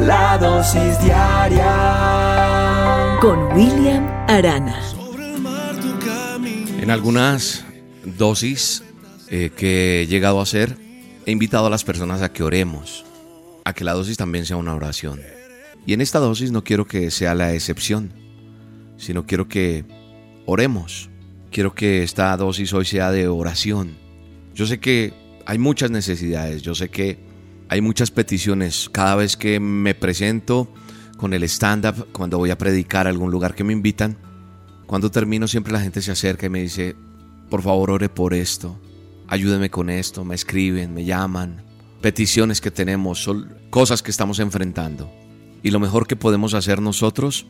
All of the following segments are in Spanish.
La dosis diaria con William Arana. En algunas dosis eh, que he llegado a hacer, he invitado a las personas a que oremos, a que la dosis también sea una oración. Y en esta dosis no quiero que sea la excepción, sino quiero que oremos. Quiero que esta dosis hoy sea de oración. Yo sé que hay muchas necesidades, yo sé que hay muchas peticiones. Cada vez que me presento con el stand-up, cuando voy a predicar a algún lugar que me invitan, cuando termino siempre la gente se acerca y me dice, por favor ore por esto, ayúdeme con esto, me escriben, me llaman, peticiones que tenemos, son cosas que estamos enfrentando. Y lo mejor que podemos hacer nosotros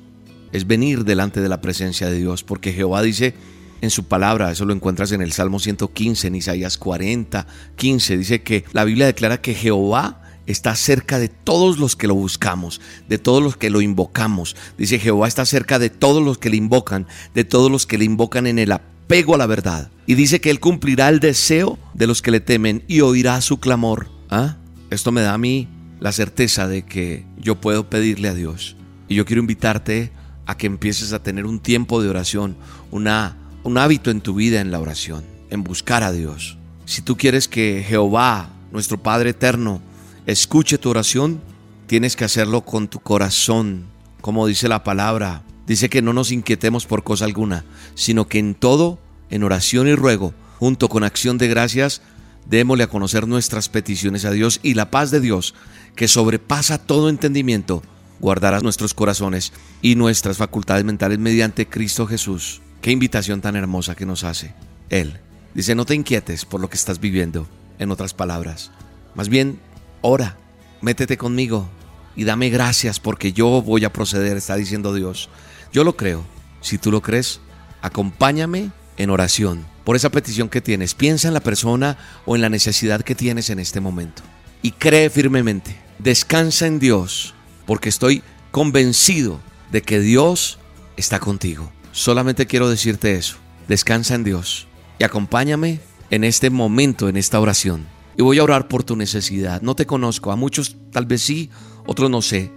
es venir delante de la presencia de Dios, porque Jehová dice en su palabra, eso lo encuentras en el Salmo 115, en Isaías 40, 15, dice que la Biblia declara que Jehová está cerca de todos los que lo buscamos, de todos los que lo invocamos. Dice Jehová está cerca de todos los que le invocan, de todos los que le invocan en el apego a la verdad. Y dice que Él cumplirá el deseo de los que le temen y oirá su clamor. ¿Ah? Esto me da a mí la certeza de que yo puedo pedirle a Dios. Y yo quiero invitarte a que empieces a tener un tiempo de oración, una, un hábito en tu vida en la oración, en buscar a Dios. Si tú quieres que Jehová, nuestro Padre eterno, escuche tu oración, tienes que hacerlo con tu corazón, como dice la palabra. Dice que no nos inquietemos por cosa alguna, sino que en todo, en oración y ruego, junto con acción de gracias, démosle a conocer nuestras peticiones a Dios y la paz de Dios, que sobrepasa todo entendimiento, guardarás nuestros corazones y nuestras facultades mentales mediante Cristo Jesús. Qué invitación tan hermosa que nos hace Él. Dice, no te inquietes por lo que estás viviendo, en otras palabras. Más bien, ora, métete conmigo y dame gracias porque yo voy a proceder, está diciendo Dios. Yo lo creo. Si tú lo crees, acompáñame en oración por esa petición que tienes. Piensa en la persona o en la necesidad que tienes en este momento. Y cree firmemente. Descansa en Dios porque estoy convencido de que Dios está contigo. Solamente quiero decirte eso. Descansa en Dios y acompáñame en este momento, en esta oración. Y voy a orar por tu necesidad. No te conozco, a muchos tal vez sí, otros no sé,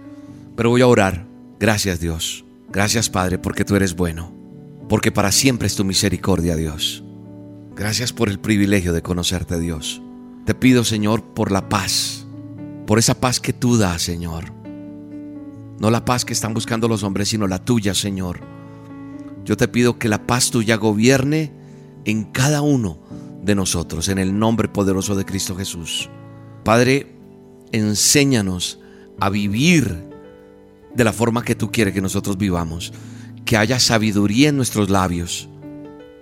pero voy a orar. Gracias Dios. Gracias Padre porque tú eres bueno. Porque para siempre es tu misericordia Dios. Gracias por el privilegio de conocerte Dios. Te pido Señor por la paz. Por esa paz que tú das Señor no la paz que están buscando los hombres, sino la tuya, Señor. Yo te pido que la paz tuya gobierne en cada uno de nosotros, en el nombre poderoso de Cristo Jesús. Padre, enséñanos a vivir de la forma que tú quieres que nosotros vivamos. Que haya sabiduría en nuestros labios.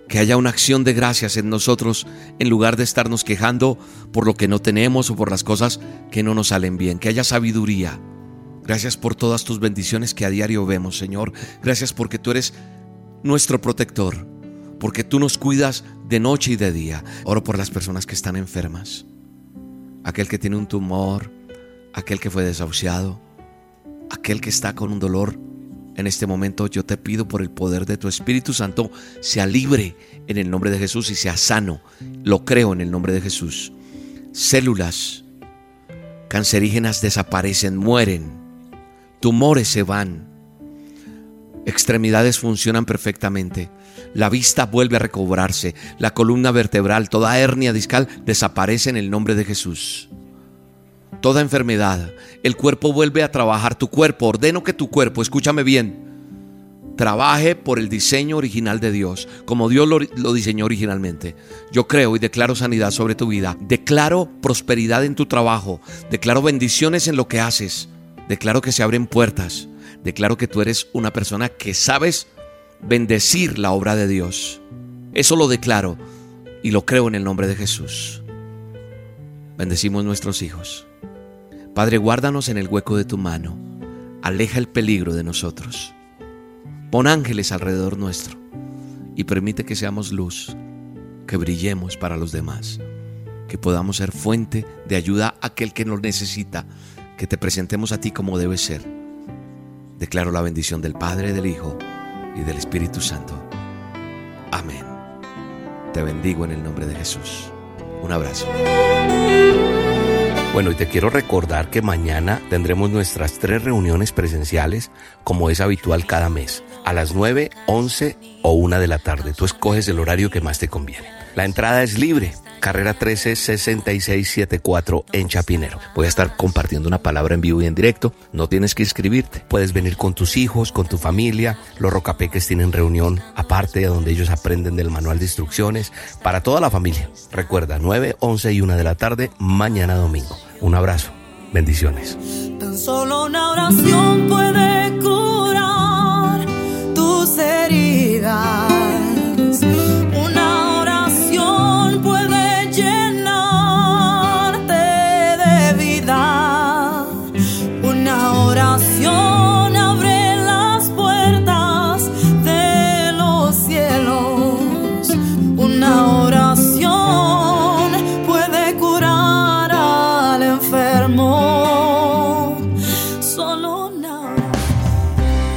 Que haya una acción de gracias en nosotros en lugar de estarnos quejando por lo que no tenemos o por las cosas que no nos salen bien. Que haya sabiduría Gracias por todas tus bendiciones que a diario vemos, Señor. Gracias porque tú eres nuestro protector, porque tú nos cuidas de noche y de día. Oro por las personas que están enfermas, aquel que tiene un tumor, aquel que fue desahuciado, aquel que está con un dolor. En este momento yo te pido por el poder de tu Espíritu Santo, sea libre en el nombre de Jesús y sea sano. Lo creo en el nombre de Jesús. Células cancerígenas desaparecen, mueren tumores se van, extremidades funcionan perfectamente, la vista vuelve a recobrarse, la columna vertebral, toda hernia discal desaparece en el nombre de Jesús. Toda enfermedad, el cuerpo vuelve a trabajar, tu cuerpo, ordeno que tu cuerpo, escúchame bien, trabaje por el diseño original de Dios, como Dios lo, lo, diseñó originalmente. Yo creo y declaro sanidad sobre tu vida, declaro prosperidad en tu trabajo, declaro bendiciones en lo que haces. Declaro que se abren puertas. Declaro que tú eres una persona que sabes bendecir la obra de Dios. Eso lo declaro y lo creo en el nombre de Jesús. Bendecimos nuestros hijos. Padre, guárdanos en el hueco de tu mano. Aleja el peligro de nosotros. Pon ángeles alrededor nuestro y permite que seamos luz, que brillemos para los demás, que podamos ser fuente de ayuda a aquel que nos necesita, que te presentemos a ti como debe ser. Declaro la bendición del Padre, del Hijo y del Espíritu Santo. Amén. Te bendigo en el nombre de Jesús. Un abrazo. Bueno, y te quiero recordar que mañana tendremos nuestras tres reuniones presenciales como es habitual cada mes, a las 9, 11 o 1 de la tarde. Tú escoges el horario que más te conviene. La entrada es libre carrera 136674 en Chapinero. Voy a estar compartiendo una palabra en vivo y en directo. No tienes que inscribirte. Puedes venir con tus hijos, con tu familia. Los rocapeques tienen reunión aparte donde ellos aprenden del manual de instrucciones para toda la familia. Recuerda, 9, 11 y 1 de la tarde, mañana domingo. Un abrazo. Bendiciones. Tan solo una oración puede